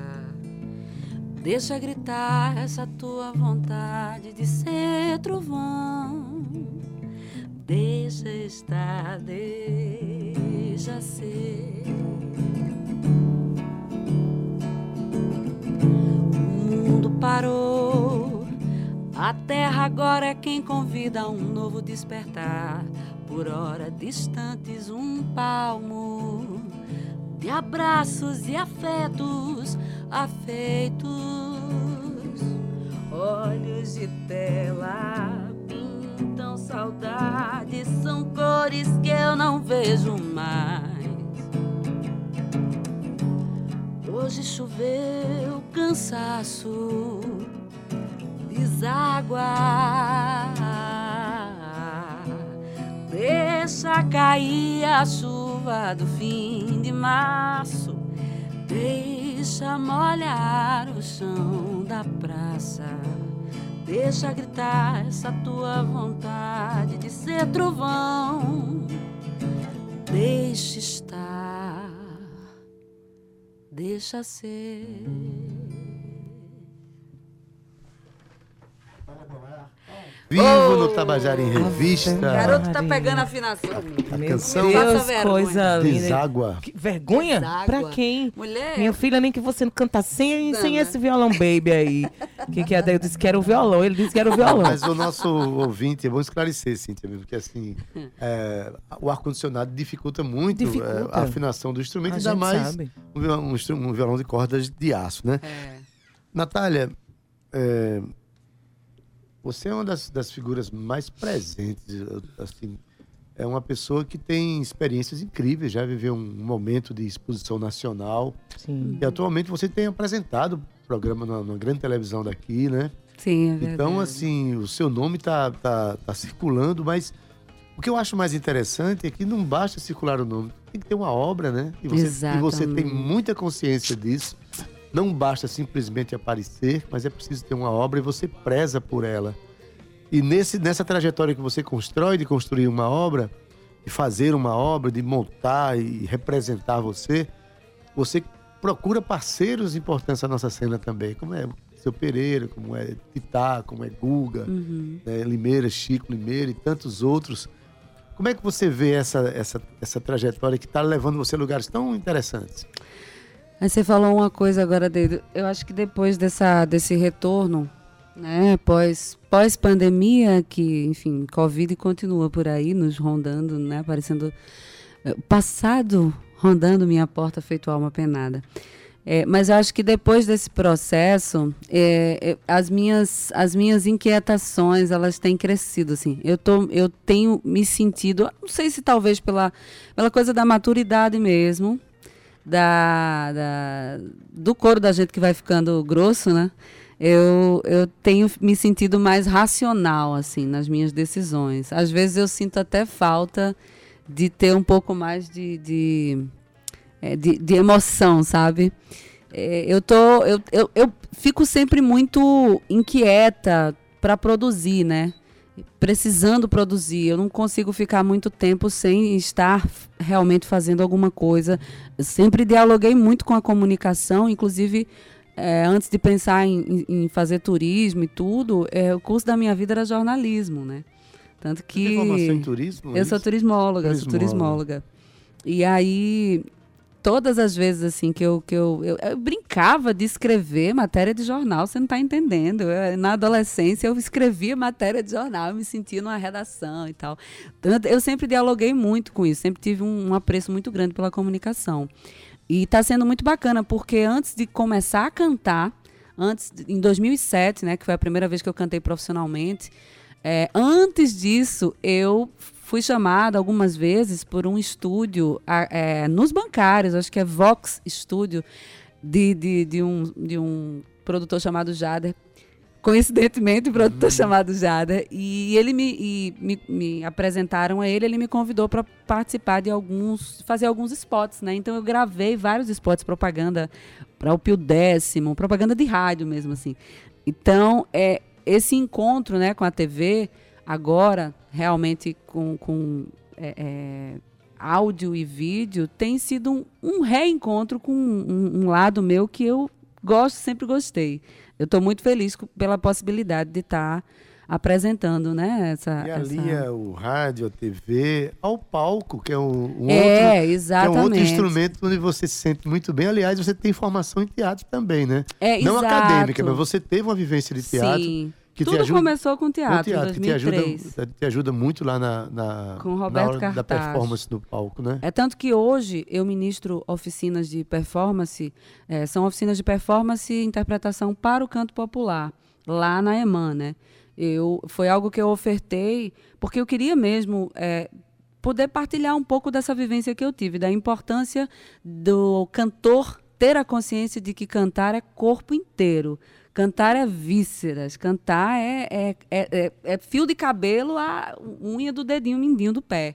Deixa gritar essa tua vontade de ser trovão. Deixa estar, deixa ser. O mundo parou. A terra agora é quem convida a um novo despertar. Por hora distantes, um palmo de abraços e afetos afeitos. Olhos de tela pintam saudades, são cores que eu não vejo mais. Hoje choveu cansaço
deságua. Deixa cair a chuva do fim de março. Deixa molhar o chão da praça. Deixa gritar essa tua vontade de ser trovão. Deixa estar, deixa ser.
Vivo
Oh!
no Tabajara em Revista.
Garoto tá pegando a afinação.
A
Meu
canção
Deus, coisa linda.
Deságua.
Que vergonha?
Deságua.
Pra quem?
Mulher.
Minha filha, nem que você não cantar sem, sem esse violão baby aí. [LAUGHS] que que é? Daí eu disse que era o violão, ele disse que era o violão.
Mas o nosso ouvinte, é bom esclarecer, Cíntia, porque assim, é, o ar-condicionado dificulta muito é,
Dificulta.
a afinação do instrumento,
A
ainda mais um violão, um um violão de cordas de aço, né?
É.
Natália, é, você é uma das, das figuras mais presentes, assim, é uma pessoa que tem experiências incríveis, já viveu um momento de exposição nacional,
Sim.
e atualmente você tem apresentado o programa numa, numa grande televisão daqui, né?
Sim, é verdade.
Então, assim, o seu nome tá, tá, tá circulando, mas o que eu acho mais interessante é que não basta circular o nome, tem que ter uma obra, né? E você, e você tem
Exatamente.
muita consciência disso. Não basta simplesmente aparecer, mas é preciso ter uma obra e você preza por ela. E nesse, nessa trajetória que você constrói de construir uma obra, de fazer uma obra, de montar e representar você, você procura parceiros importantes na nossa cena também, como é seu Pereira, como é Titá, como é Guga,
Uhum.
né, Limeira, Chico Limeira e tantos outros. Como é que você vê essa, essa, essa trajetória que está levando você a lugares tão interessantes?
Aí você falou uma coisa agora, Dedo. Eu acho que depois dessa, desse retorno, né, pós, pós-pandemia, que, enfim, Covid continua por aí, nos rondando, né, aparecendo. eh, Passado rondando minha porta, feito alma penada. É, mas eu acho que depois desse processo, é, é, as, minhas, as minhas inquietações, elas têm crescido, assim. Eu, tô, eu tenho me sentido, não sei se talvez pela, pela coisa da maturidade mesmo, da, da- do couro da gente que vai ficando grosso, né? Eu, eu tenho me sentido mais racional, assim, nas minhas decisões. Às vezes eu sinto até falta de ter um pouco mais de, de, é, de, de emoção, sabe? É, eu, tô, eu, eu, eu fico sempre muito inquieta para produzir, né? Precisando produzir. Eu não consigo ficar muito tempo sem estar realmente fazendo alguma coisa. Eu sempre dialoguei muito com a comunicação, inclusive é, antes de pensar em, em- fazer turismo e tudo, é, o curso da minha vida era jornalismo, né? Tanto
Você
que.
tem formação em turismo? é
Eu sou
isso?
turismóloga, eu sou
Turismóloga.
turismóloga. E aí, todas as vezes assim que eu, que eu, eu, eu brincava de escrever matéria de jornal, você não está entendendo. Eu, na adolescência eu escrevia matéria de jornal, eu me sentia numa redação e tal. Eu sempre dialoguei muito com isso, sempre tive um, um apreço muito grande pela comunicação. E está sendo muito bacana, porque antes de começar a cantar, antes em 2007, né, que foi a primeira vez que eu cantei profissionalmente, é, antes disso, eu fui chamada algumas vezes por um estúdio é, nos bancários, acho que é Vox Studio, de, de, de, um, de um produtor chamado Jader. Coincidentemente, um produtor chamado Jader. E ele me, e me, me apresentaram a ele, ele me convidou para participar de alguns, fazer alguns spots, né? Então eu gravei vários spots propaganda para o Pio Décimo, propaganda de rádio mesmo, assim. Então, é, esse encontro né, com a TV, agora, realmente com, com é, é, áudio e vídeo, tem sido um, um reencontro com um, um lado meu que eu gosto, sempre gostei. Eu estou muito feliz pela possibilidade de estar apresentando né, essa.
E
essa-
alia o rádio, a TV, ao palco, que é um, um
É,
outro,
exatamente.
é um outro instrumento onde você se sente muito bem. Aliás, você tem formação em teatro também, né?
É,
Não
exato.
acadêmica, mas você teve uma vivência de teatro.
Sim.
Que
Tudo
ajuda,
começou com teatro,
com teatro
em
que te
2003.
ajuda, te ajuda muito lá na, na,
Com
na
Roberto
hora da performance do palco, né?
É tanto que hoje eu ministro oficinas de performance, eh, são oficinas de performance e interpretação para o canto popular, lá na EMAN, né? Eu, foi algo que eu ofertei, porque eu queria mesmo eh, poder partilhar um pouco dessa vivência que eu tive, da importância do cantor ter a consciência de que cantar é corpo inteiro. Cantar é vísceras, cantar é, é, é, é, é fio de cabelo a unha do dedinho mindinho do pé.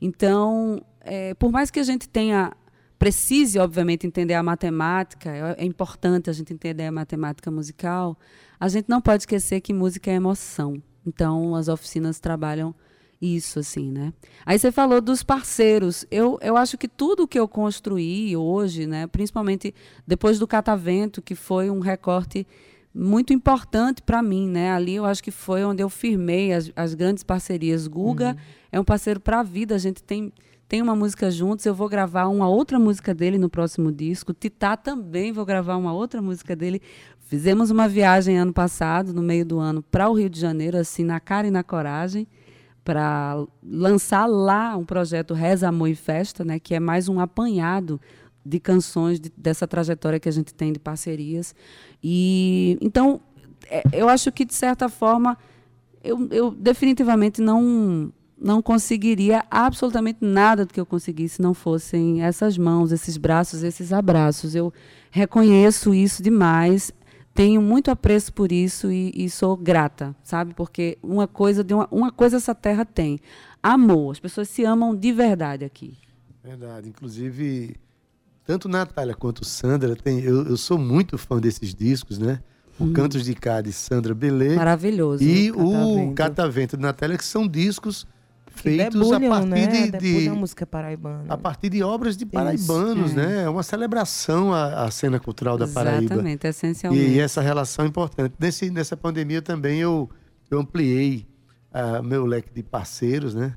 Então, é, por mais que a gente tenha precise, obviamente, entender a matemática, é, é importante a gente entender a matemática musical, a gente não pode esquecer que música é emoção. Então, as oficinas trabalham isso, assim, né? Aí você falou dos parceiros. Eu, eu acho que tudo que eu construí hoje, né, principalmente depois do Catavento, que foi um recorte muito importante para mim, né? Ali eu acho que foi onde eu firmei as, as grandes parcerias. Guga uhum. é um parceiro para a vida. A gente tem tem uma música juntos. Eu vou gravar uma outra música dele no próximo disco. Titá também vou gravar uma outra música dele. Fizemos uma viagem ano passado, no meio do ano, para o Rio de Janeiro, assim, na cara e na coragem para lançar lá um projeto Reza, Amor e Festa, né, que é mais um apanhado de canções de, dessa trajetória que a gente tem de parcerias. E então é, eu acho que de certa forma eu, eu definitivamente não não conseguiria absolutamente nada do que eu consegui se não fossem essas mãos, esses braços, esses abraços. Eu reconheço isso demais tenho muito apreço por isso e, e, sou grata, sabe? Porque uma coisa, de uma, uma coisa essa terra tem: amor. As pessoas se amam de verdade aqui.
Verdade. Inclusive, tanto Natália quanto Sandra, tem, eu, eu sou muito fã desses discos, né? O hum. Cantos de Cádiz, Sandra Belê.
Maravilhoso.
E o Catavento de Natália, que são discos feitos a partir
né?
de,
de música paraibana.
a partir de obras de paraibanos, Isso, é. né? É uma celebração à, à cena cultural da Paraíba.
Exatamente, essencialmente.
E, essa relação é importante. Nesse, nessa pandemia também eu, eu ampliei uh, meu leque de parceiros, né?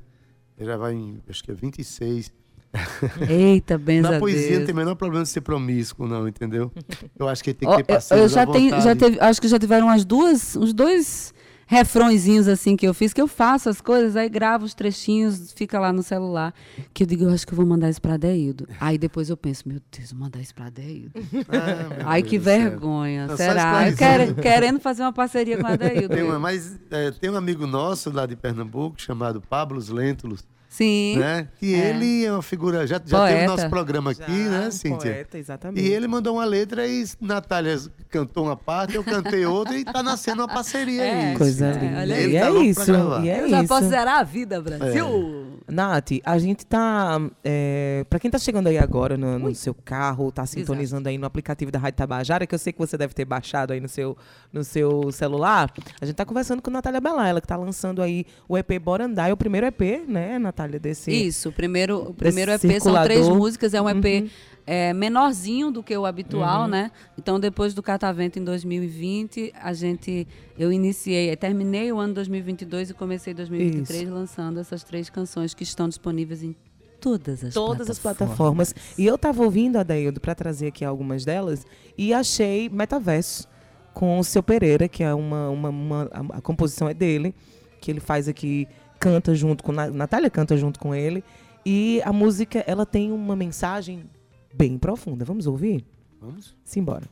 Já vai em, acho que é 26. [LAUGHS]
Eita, benza
Na poesia não tem o menor problema de ser promíscuo, não, entendeu? Eu acho que tem que ter parceiros
Eu, já tenho, já teve, acho que já tiveram umas duas, uns dois refrõezinhos assim que eu fiz, que eu faço as coisas, aí gravo os trechinhos, fica lá no celular, que eu digo, eu acho que eu vou mandar isso pra Deildo. Aí depois eu penso, meu Deus, vou mandar isso pra Deildo. [LAUGHS] Ah, Ai, que vergonha. Não, Será? Eu quero, querendo fazer uma parceria com [LAUGHS] a Deildo.
Tem, uma, mas, é, tem um amigo nosso lá de Pernambuco, chamado Pablos Lentulus,
Sim.
Né? Que é. ele é uma figura. Já, já teve nosso programa aqui, já, né, Cíntia?
Poeta, exatamente.
E ele mandou uma letra e Natália cantou uma parte, eu cantei outra e tá nascendo uma parceria
é,
aí.
Coisa
é,
linda. Olha e, é isso, e é
eu
isso.
já posso zerar a vida, Brasil. É.
Nath, a gente tá. É, para quem tá chegando aí agora no, no seu carro, tá sintonizando Exato. aí no aplicativo da Rádio Tabajara, que eu sei que você deve ter baixado aí no seu, no seu celular, a gente tá conversando com Natália Belá, ela que tá lançando aí o EP Bora Andar, é o primeiro EP, né, Natália, desse.
Isso, o primeiro, o primeiro EP circulador. são três músicas, é um EP uhum. é, menorzinho do que o habitual, uhum. né? Então, depois do Catavento em 2020, a gente, eu iniciei, terminei o ano 2022 e comecei 2023 Isso. lançando essas três canções que estão disponíveis em todas as
todas
plataformas.
as plataformas. E eu estava ouvindo a Daildo para trazer aqui algumas delas e achei Metaverso com o seu Pereira, que é uma, uma, uma a, a composição é dele, que ele faz aqui canta junto com Natália canta junto com ele e a música ela tem uma mensagem bem profunda. Vamos ouvir?
Vamos.
Simbora.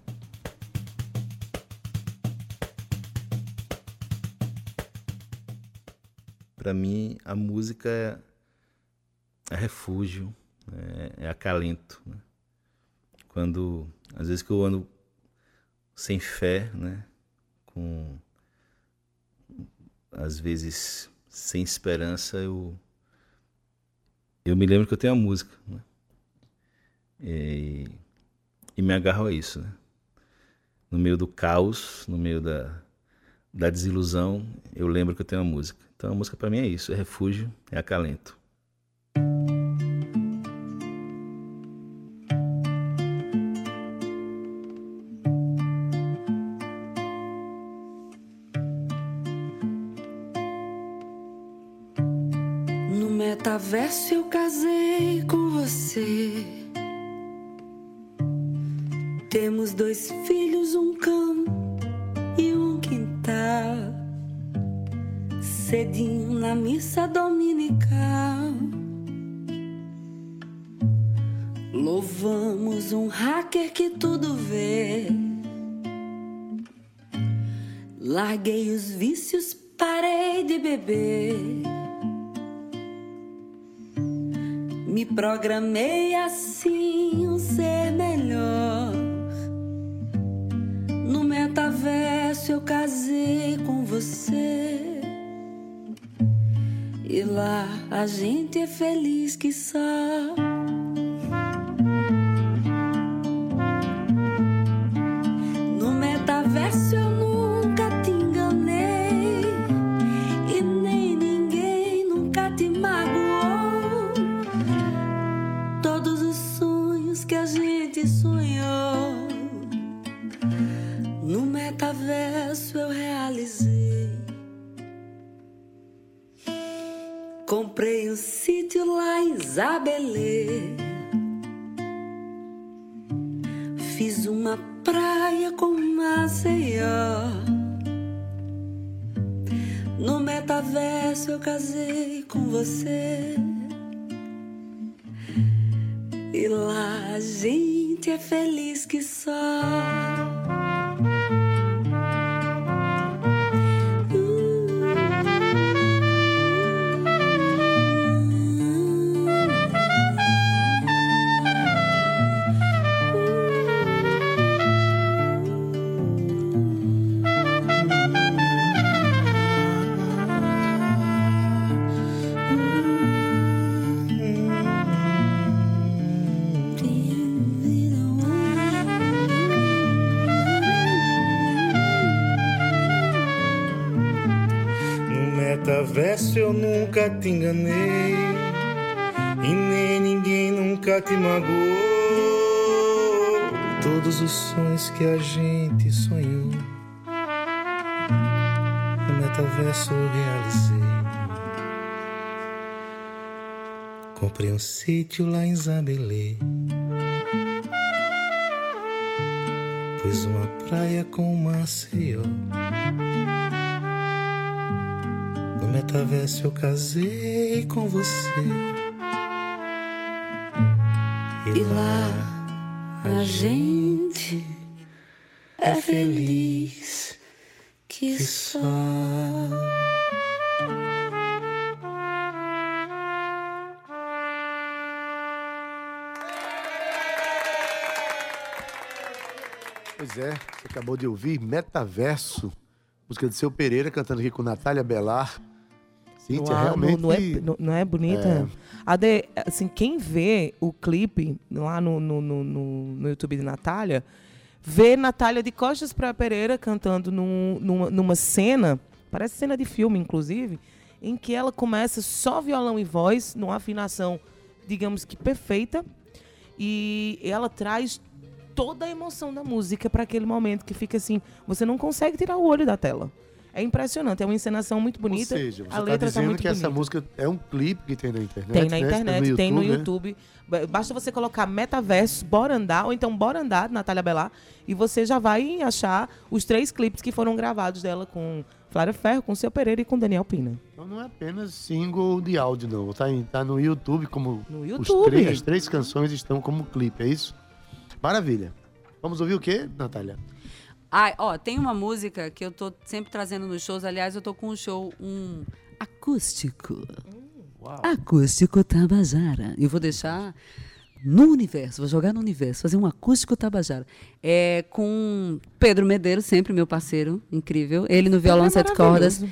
Para mim, a música é, refúgio, é, é acalento. Né? Quando, às vezes que eu ando sem fé, né? com, às vezes, sem esperança, eu, eu me lembro que eu tenho a música. Né? E, e me agarro a isso. Né? No meio do caos, no meio da, da desilusão, eu lembro que eu tenho a música. Então a música para mim é isso, é refúgio, é acalento.
Metaverso eu casei com você. Temos dois filhos, um cão e um quintal. Cedinho na missa dominical. Louvamos um hacker que tudo vê. Larguei os vícios, parei de beber
Me programei assim um ser melhor. No metaverso eu casei com você. E lá a gente é feliz que só. Comprei um sítio lá em Zabelê. Fiz uma praia com Maceió. No metaverso eu casei com você. E lá a gente é feliz que só.
Eu nunca te enganei e nem ninguém nunca te magoou. Todos os sonhos que a gente sonhou no metaverso eu realizei. Comprei um sítio lá em Zabelê. Pus uma praia com Maceió. Metaverso eu casei com você.
E lá a gente é feliz que só.
Pois é, você acabou de ouvir Metaverso, música de Seu Pereira cantando aqui com Natália Belar.
Uau,
realmente.
Não, é, não- é bonita? Ade, assim, quem vê o clipe lá no, no, no, no- no YouTube de Natália, vê Natália de costas para Pereira cantando num- numa, numa cena, parece cena de filme, inclusive, em que ela começa só violão e voz, numa afinação, digamos que perfeita, e ela traz toda a emoção da música para aquele momento que fica assim, você não consegue tirar o olho da tela. É impressionante, é uma encenação muito bonita.
Ou seja, você
a
tá
letra tá
dizendo
muito
que essa
bonita.
música é um clipe que tem na internet,
Tem na
né?
internet, tem no
né?
YouTube. Ba- Basta você colocar Metaverso, Bora Andar, ou então Bora Andar, de Natália Belar, e você já vai achar os três clipes que foram gravados dela com Flávia Ferro, com Seu Pereira e com Daniel Pina.
Então não é apenas single de áudio, não. Tá, em- tá no YouTube como
No
os
YouTube.
três- as três canções estão como clipe, é isso? Maravilha. Vamos ouvir o quê, Natália?
Ai, ó, tem uma música que eu tô sempre trazendo nos shows. Aliás, eu tô com um show, um acústico. Acústico Tabajara. E eu vou deixar no universo, vou jogar no universo, fazer um acústico Tabajara. É com Pedro Medeiros, sempre meu parceiro, incrível. Ele no violão
é
sete cordas.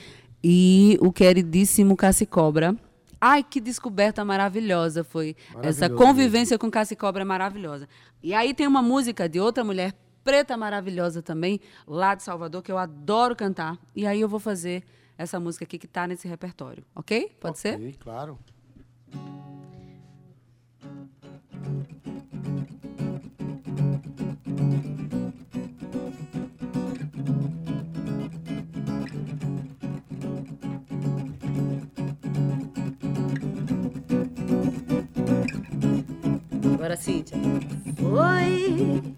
E o queridíssimo Cassi Cobra. Ai, que descoberta maravilhosa foi. Essa convivência com Cassi Cobra é maravilhosa. E aí tem uma música de outra mulher preta maravilhosa também, lá de Salvador, que eu adoro cantar. E aí eu vou fazer essa música aqui que tá nesse repertório, ok? Pode ser?
Ok, claro.
Agora, Cíntia.
Foi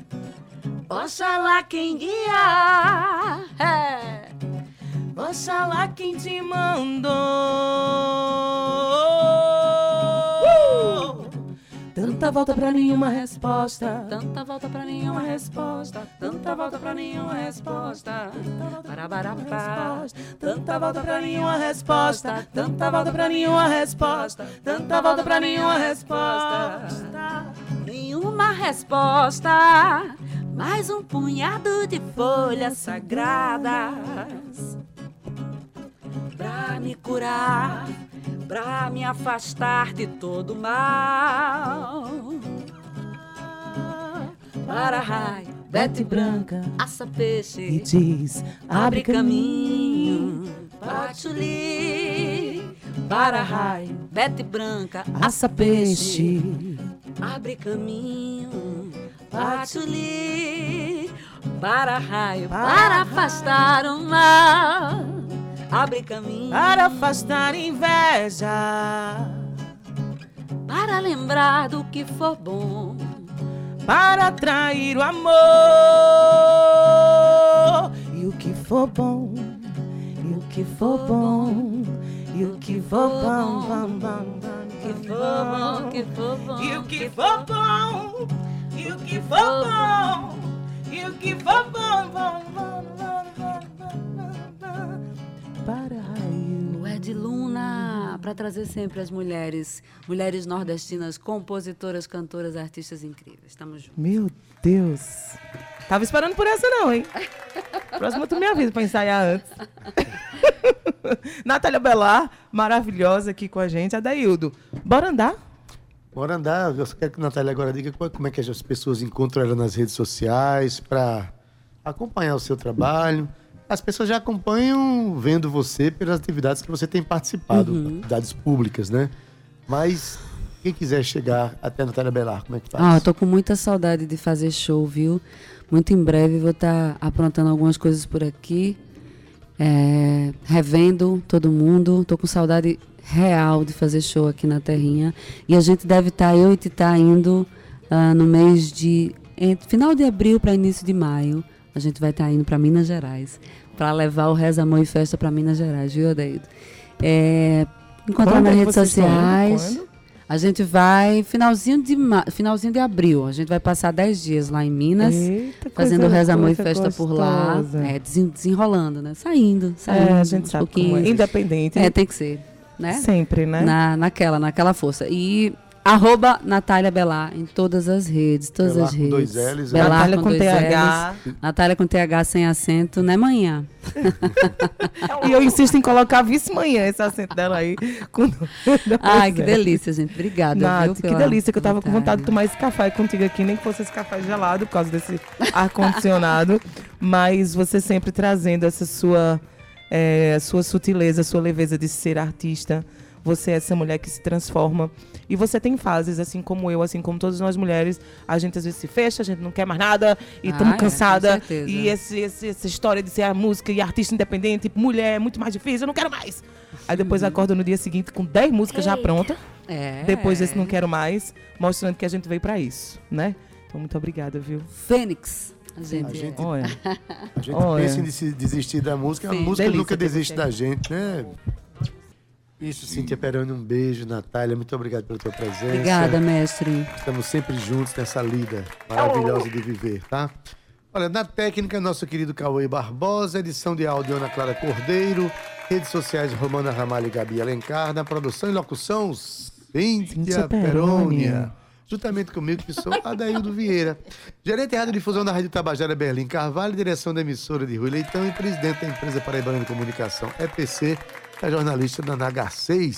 Oxalá quem guia. É.
Oxalá quem te mandou. Tanta volta pra nenhuma resposta.
Tanta volta pra nenhuma resposta. Tanta volta pra nenhuma resposta. Para.
Tanta volta pra nenhuma resposta. Tanta volta pra nenhuma resposta. Tanta volta pra nenhuma resposta.
Nenhuma resposta. Mais um punhado de folhas sagradas pra me curar, pra me afastar de todo mal. Para raio,
Bete branca,
assa peixe
e diz:
abre caminho, patchouli. Para raio, Bete branca,
assa peixe,
abre caminho, patchouli. Para raio, para afastar o mal abre caminho.
Para afastar inveja,
para lembrar do que for bom,
para atrair o amor. E o que for bom, e o que for bom, e o que for bom, bom, bom,
que for bom, que for bom,
e o que for bom, e o que for bom, e o que for bom, bom, bom, para raio.
Ed Luna, para trazer sempre as mulheres, mulheres nordestinas, compositoras, cantoras, artistas incríveis. Estamos juntos.
Meu Deus. Tava esperando por essa não, hein? Próxima tu me avisa para ensaiar antes. [LAUGHS] Natália Belar, maravilhosa aqui com a gente. Adaildo, bora andar?
Bora andar. Eu só quero que a Natália agora diga como é que as pessoas encontram ela nas redes sociais para acompanhar o seu trabalho. As pessoas já acompanham vendo você pelas atividades que você tem participado, uhum. atividades públicas, né? Mas quem quiser chegar até a Natália Belar, como é que faz?
Ah, eu tô com muita saudade de fazer show, viu? Muito em breve vou estar tá aprontando algumas coisas por aqui, é, revendo todo mundo. Tô com saudade real de fazer show aqui na Terrinha. E a gente deve estar, tá, eu e Tita, indo uh, no mês de. Entre, final de abril para início de maio. A gente vai estar tá indo para Minas Gerais para levar o Reza Amor e Festa para Minas Gerais, viu, Adeildo? É, encontrar nas redes sociais. A gente vai finalzinho de finalzinho de abril. A gente vai passar 10 dias lá em Minas, Eita, fazendo Reza Amor e Festa gostosa. por lá, é, desenrolando, né? Saindo, saindo.
É, a gente sabe um é. Independente.
É, tem que ser, né?
Sempre, né?
Na, naquela, naquela força. E Arroba Natália Belar em todas as redes, todas
Belar
as redes.
Com dois L's,
né? Belar Natália com, com TH. L's, Natália com TH sem acento, né, manhã? [LAUGHS]
e eu insisto em colocar vice-manhã esse acento dela aí. Com...
Ai, que delícia, gente. Obrigada.
Nath, viu, que delícia, que eu tava com vontade de tomar esse café contigo aqui, nem que fosse esse café gelado por causa desse ar-condicionado. [LAUGHS] mas você sempre trazendo essa sua, é, sua sutileza, sua leveza de ser artista. Você é essa mulher que se transforma e você tem fases, assim como eu, assim como todas nós mulheres, a gente às vezes se fecha, a gente não quer mais nada e estamos ah, é, cansada. e esse, esse, essa história de ser a música e artista independente, mulher, é muito mais difícil, eu não quero mais. Aí depois acorda no dia seguinte com 10 músicas Eita. já prontas. É. Depois desse não quero mais, mostrando que a gente veio para isso, né? Então muito obrigada, viu?
Fênix.
A gente, a gente, olha. [LAUGHS] A gente olha. pensa em desistir da música, Sim. a música Delícia nunca desiste da gente, né? Isso, Cíntia Peroni, um beijo. Natália, muito obrigado pela tua presença.
Obrigada, mestre.
Estamos sempre juntos nessa lida maravilhosa de viver, tá? Olha, na técnica, nosso querido Cauê Barbosa, edição de áudio Ana Clara Cordeiro, redes sociais Romana Ramalho e Gabi Alencar, na produção e locução Cíntia Perônia. Juntamente comigo, que sou Adaildo Vieira. Gerente de rádio difusão da Rádio Tabajara Berlim Carvalho, direção da emissora de Rui Leitão e presidente da empresa Paraibana de Comunicação, EPC, é jornalista da NH6.